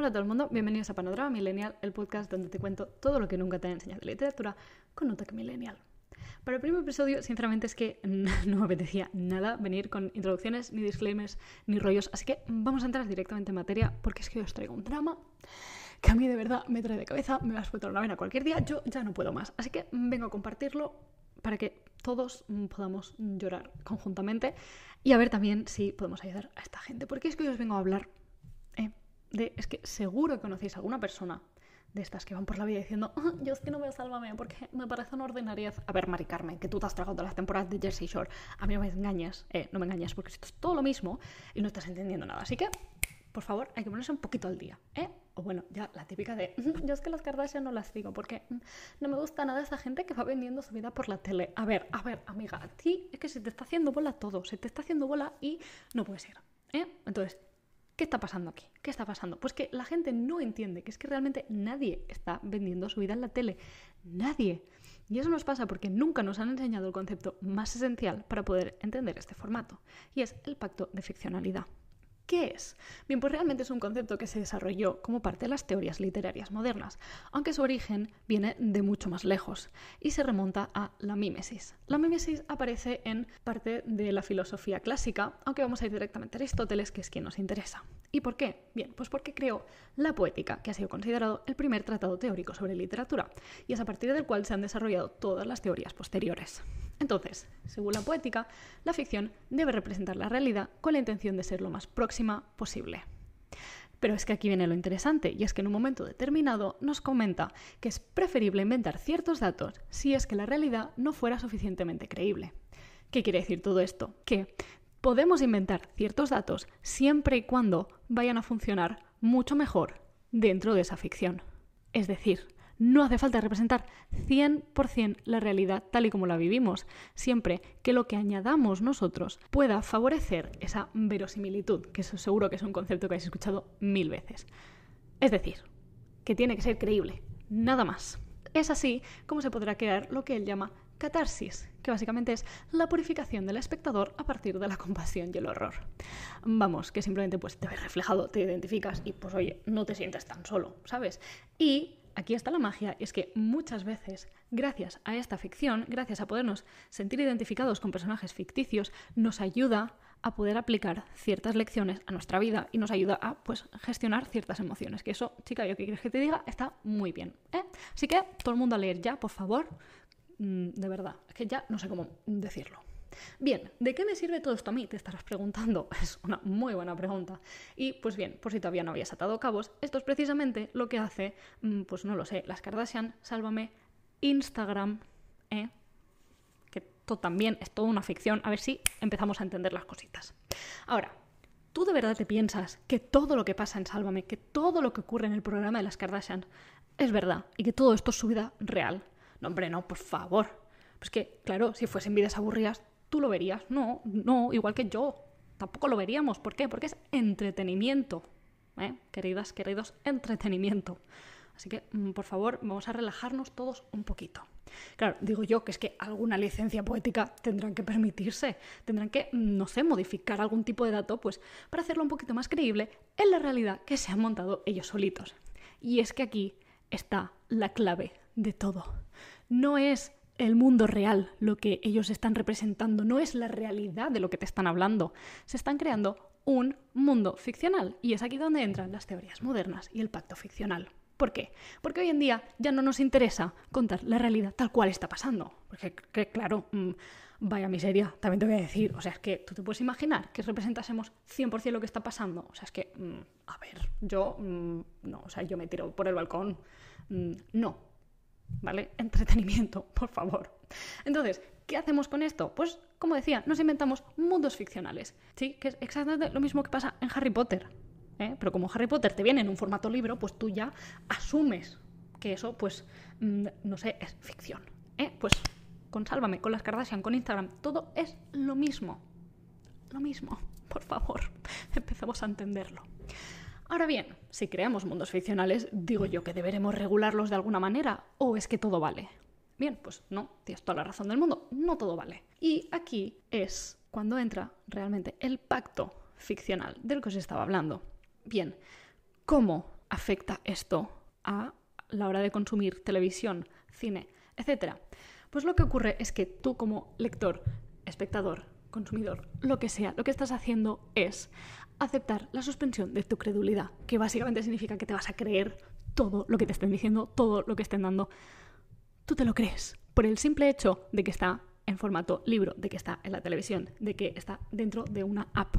Hola a todo el mundo, bienvenidos a Panorama Millennial, el podcast donde te cuento todo lo que nunca te he enseñado de literatura con un toque millennial. Para el primer episodio, sinceramente, es que no me apetecía nada venir con introducciones, ni disclaimers, ni rollos, así que vamos a entrar directamente en materia porque es que os traigo un drama que a mí de verdad me trae de cabeza, me va a explotar una vena cualquier día, yo ya no puedo más. Así que vengo a compartirlo para que todos podamos llorar conjuntamente y a ver también si podemos ayudar a esta gente, porque es que hoy os vengo a hablar de, es que seguro que conocéis a alguna persona de estas que van por la vida diciendo, "Ah, yo es que no veo Sálvame porque me parece una ordinariedad. A ver, Mari Carmen, que tú te has tragado todas las temporadas de Jersey Shore. A mí no me engañas, eh, no me engañas porque esto es todo lo mismo y no estás entendiendo nada. Así que, por favor, hay que ponerse un poquito al día, ¿eh? O bueno, ya la típica de, "Mm, yo es que las Kardashian no las digo porque mm, no me gusta nada esa gente que va vendiendo su vida por la tele. A ver, a ver, amiga, a ti es que se te está haciendo bola todo, se te está haciendo bola y no puede ser, ¿eh? Entonces, ¿Qué está pasando aquí? ¿Qué está pasando? Pues que la gente no entiende que es que realmente nadie está vendiendo su vida en la tele. Nadie. Y eso nos pasa porque nunca nos han enseñado el concepto más esencial para poder entender este formato, y es el pacto de ficcionalidad. ¿Qué es? Bien, pues realmente es un concepto que se desarrolló como parte de las teorías literarias modernas, aunque su origen viene de mucho más lejos y se remonta a la mímesis. La mímesis aparece en parte de la filosofía clásica, aunque vamos a ir directamente a Aristóteles, que es quien nos interesa. ¿Y por qué? Bien, pues porque creó la poética, que ha sido considerado el primer tratado teórico sobre literatura, y es a partir del cual se han desarrollado todas las teorías posteriores. Entonces, según la poética, la ficción debe representar la realidad con la intención de ser lo más próxima posible. Pero es que aquí viene lo interesante, y es que en un momento determinado nos comenta que es preferible inventar ciertos datos si es que la realidad no fuera suficientemente creíble. ¿Qué quiere decir todo esto? Que podemos inventar ciertos datos siempre y cuando vayan a funcionar mucho mejor dentro de esa ficción. Es decir, no hace falta representar 100% la realidad tal y como la vivimos, siempre que lo que añadamos nosotros pueda favorecer esa verosimilitud, que eso seguro que es un concepto que habéis escuchado mil veces. Es decir, que tiene que ser creíble, nada más. Es así como se podrá crear lo que él llama catarsis, que básicamente es la purificación del espectador a partir de la compasión y el horror. Vamos, que simplemente pues te ves reflejado, te identificas y pues oye, no te sientes tan solo, ¿sabes? Y aquí está la magia, y es que muchas veces, gracias a esta ficción, gracias a podernos sentir identificados con personajes ficticios, nos ayuda a poder aplicar ciertas lecciones a nuestra vida y nos ayuda a pues gestionar ciertas emociones. Que eso, chica, yo que quieres que te diga, está muy bien. ¿eh? Así que todo el mundo a leer ya, por favor. Mm, de verdad, es que ya no sé cómo decirlo. Bien, ¿de qué me sirve todo esto a mí? Te estarás preguntando. Es una muy buena pregunta. Y pues bien, por si todavía no habías atado cabos, esto es precisamente lo que hace, mm, pues no lo sé, las Kardashian, sálvame, Instagram, ¿eh? que esto también es toda una ficción, a ver si empezamos a entender las cositas. Ahora, ¿tú de verdad te piensas que todo lo que pasa en Sálvame, que todo lo que ocurre en el programa de las Kardashian es verdad y que todo esto es su vida real? No, hombre, no, por favor. Pues que, claro, si fuesen vidas aburridas, tú lo verías. No, no, igual que yo. Tampoco lo veríamos. ¿Por qué? Porque es entretenimiento. ¿eh? Queridas, queridos, entretenimiento. Así que, mm, por favor, vamos a relajarnos todos un poquito. Claro, digo yo que es que alguna licencia poética tendrán que permitirse, tendrán que, mm, no sé, modificar algún tipo de dato, pues, para hacerlo un poquito más creíble en la realidad que se han montado ellos solitos. Y es que aquí está la clave de todo. No es el mundo real lo que ellos están representando, no es la realidad de lo que te están hablando. Se están creando un mundo ficcional y es aquí donde entran las teorías modernas y el pacto ficcional. ¿Por qué? Porque hoy en día ya no nos interesa contar la realidad tal cual está pasando. Porque, que, claro, mmm, vaya miseria, también te voy a decir. O sea, es que tú te puedes imaginar que representásemos 100% lo que está pasando. O sea, es que, mmm, a ver, yo, mmm, no, o sea, yo me tiro por el balcón. no, ¿vale? Entretenimiento, por favor. Entonces, ¿qué hacemos con esto? Pues, como decía, nos inventamos mundos ficcionales, ¿sí? Que es exactamente lo mismo que pasa en Harry Potter. ¿eh? Pero como Harry Potter te viene en un formato libro, pues tú ya asumes que eso, pues, mm, no sé, es ficción. ¿eh? Pues con Sálvame, con las Kardashian, con Instagram, todo es lo mismo. Lo mismo, por favor, empezamos a entenderlo. Ahora bien, si creamos mundos ficcionales, digo yo que deberemos regularlos de alguna manera, o es que todo vale. Bien, pues no, tienes toda la razón del mundo, no todo vale. Y aquí es cuando entra realmente el pacto ficcional del que os estaba hablando. Bien, ¿cómo afecta esto a la hora de consumir televisión, cine, etc. Pues lo que ocurre es que tú como lector, espectador, consumidor, lo que sea, lo que estás haciendo es aceptar la suspensión de tu credulidad, que básicamente significa que te vas a creer todo lo que te estén diciendo, todo lo que estén dando. Tú te lo crees por el simple hecho de que está en formato libro, de que está en la televisión, de que está dentro de una app.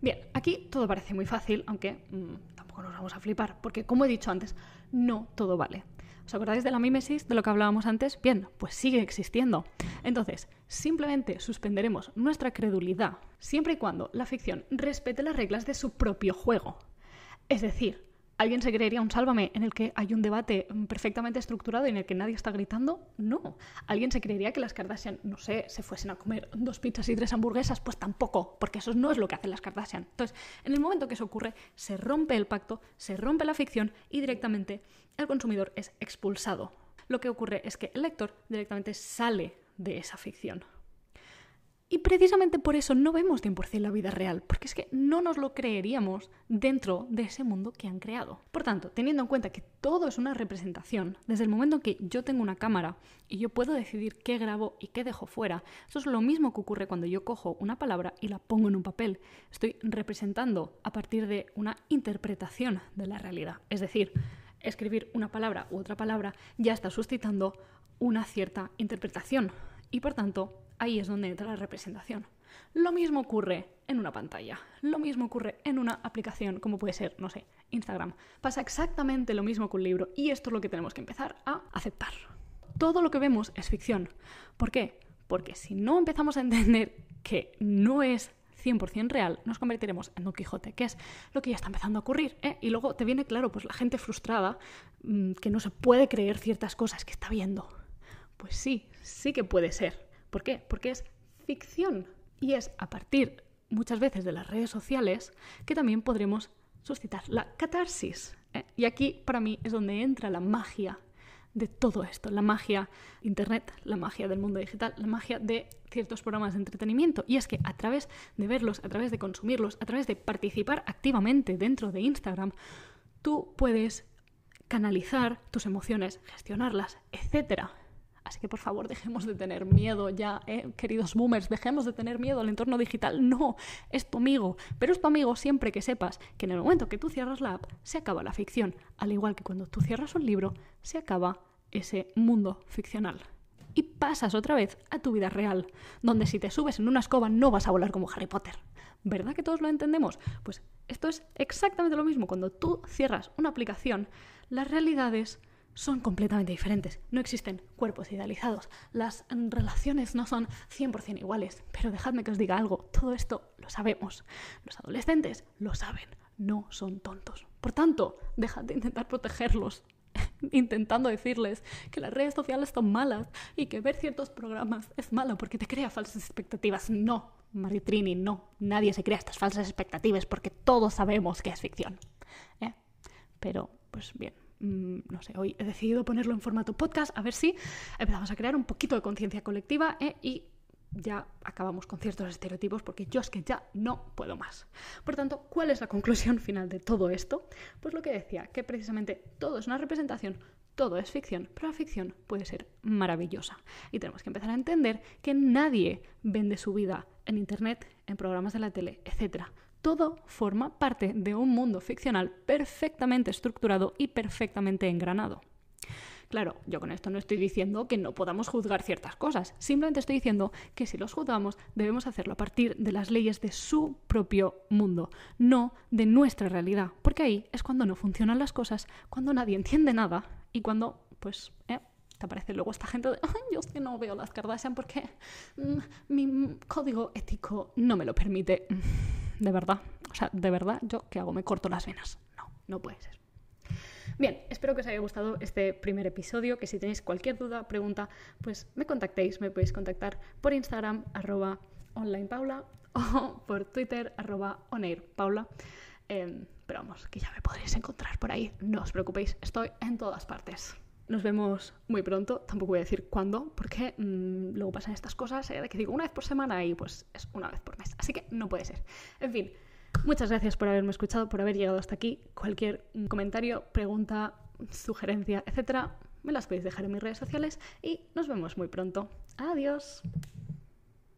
Bien, aquí todo parece muy fácil, aunque mm, tampoco nos vamos a flipar, porque como he dicho antes, no todo vale. ¿Os acordáis de la mímesis, de lo que hablábamos antes? Bien, pues sigue existiendo. Entonces, simplemente suspenderemos nuestra credulidad siempre y cuando la ficción respete las reglas de su propio juego. Es decir, ¿Alguien se creería un sálvame en el que hay un debate perfectamente estructurado y en el que nadie está gritando? No. ¿Alguien se creería que las Kardashian, no sé, se fuesen a comer dos pizzas y tres hamburguesas? Pues tampoco, porque eso no es lo que hacen las Kardashian. Entonces, en el momento que eso ocurre, se rompe el pacto, se rompe la ficción y directamente el consumidor es expulsado. Lo que ocurre es que el lector directamente sale de esa ficción. Y precisamente por eso no vemos 100% la vida real, porque es que no nos lo creeríamos dentro de ese mundo que han creado. Por tanto, teniendo en cuenta que todo es una representación, desde el momento en que yo tengo una cámara y yo puedo decidir qué grabo y qué dejo fuera, eso es lo mismo que ocurre cuando yo cojo una palabra y la pongo en un papel. Estoy representando a partir de una interpretación de la realidad. Es decir, escribir una palabra u otra palabra ya está suscitando una cierta interpretación y por tanto ahí es donde entra la representación. Lo mismo ocurre en una pantalla, lo mismo ocurre en una aplicación como puede ser, no sé, Instagram. Pasa exactamente lo mismo con un libro y esto es lo que tenemos que empezar a aceptar. Todo lo que vemos es ficción. ¿Por qué? Porque si no empezamos a entender que no es 100% real, nos convertiremos en Don Quijote, que es lo que ya está empezando a ocurrir. ¿eh? Y luego te viene claro, pues la gente frustrada mm, que no se puede creer ciertas cosas que está viendo. Pues sí, sí que puede ser. ¿Por qué? Porque es ficción. Y es a partir muchas veces de las redes sociales que también podremos suscitar la catarsis. ¿eh? Y aquí para mí es donde entra la magia de todo esto, la magia internet, la magia del mundo digital, la magia de ciertos programas de entretenimiento. Y es que a través de verlos, a través de consumirlos, a través de participar activamente dentro de Instagram, tú puedes canalizar tus emociones, gestionarlas, etcétera. Así que por favor dejemos de tener miedo ya, ¿eh? queridos boomers, dejemos de tener miedo al entorno digital. No, es tu amigo, pero es tu amigo siempre que sepas que en el momento que tú cierras la app se acaba la ficción, al igual que cuando tú cierras un libro se acaba ese mundo ficcional. Y pasas otra vez a tu vida real, donde si te subes en una escoba no vas a volar como Harry Potter. ¿Verdad que todos lo entendemos? Pues esto es exactamente lo mismo. Cuando tú cierras una aplicación, las realidades son completamente diferentes. No existen cuerpos idealizados. Las relaciones no son 100% iguales. Pero dejadme que os diga algo. Todo esto lo sabemos. Los adolescentes lo saben. No son tontos. Por tanto, dejad de intentar protegerlos. intentando decirles que las redes sociales son malas y que ver ciertos programas es malo porque te crea falsas expectativas. No, Maritrini, no. Nadie se crea estas falsas expectativas porque todos sabemos que es ficción. ¿eh? Pero, pues bien, no sé, hoy he decidido ponerlo en formato podcast, a ver si empezamos a crear un poquito de conciencia colectiva ¿eh? y ya acabamos con ciertos estereotipos porque yo es que ya no puedo más. Por tanto, ¿cuál es la conclusión final de todo esto? Pues lo que decía, que precisamente todo es una representación, todo es ficción, pero la ficción puede ser maravillosa. Y tenemos que empezar a entender que nadie vende su vida en Internet, en programas de la tele, etc todo forma parte de un mundo ficcional perfectamente estructurado y perfectamente engranado. Claro, yo con esto no estoy diciendo que no podamos juzgar ciertas cosas, simplemente estoy diciendo que si los juzgamos debemos hacerlo a partir de las leyes de su propio mundo, no de nuestra realidad, porque ahí es cuando no funcionan las cosas, cuando nadie entiende nada y cuando, pues, eh, te aparece luego esta gente de, yo es que no veo las Kardashian porque mm, mi código ético no me lo permite de verdad. O sea, de verdad, ¿yo qué hago? ¿Me corto las venas? No, no puede ser. Bien, espero que os haya gustado este primer episodio, que si tenéis cualquier duda, pregunta, pues me contactéis, me podéis contactar por Instagram, arroba onlinepaula, o por Twitter, arroba oneirpaula. Em, pero vamos, que ya me podréis encontrar por ahí, no os preocupéis, estoy en todas partes. Nos vemos muy pronto, tampoco voy a decir cuándo, porque mm, luego pasan estas cosas eh, de que digo una vez por semana y pues es una vez por mes, así que no puede ser. En fin, muchas gracias por haberme escuchado, por haber llegado hasta aquí. Cualquier mm, comentario, pregunta, sugerencia, etcétera, me las podéis dejar en mis redes sociales y nos vemos muy pronto. Adiós.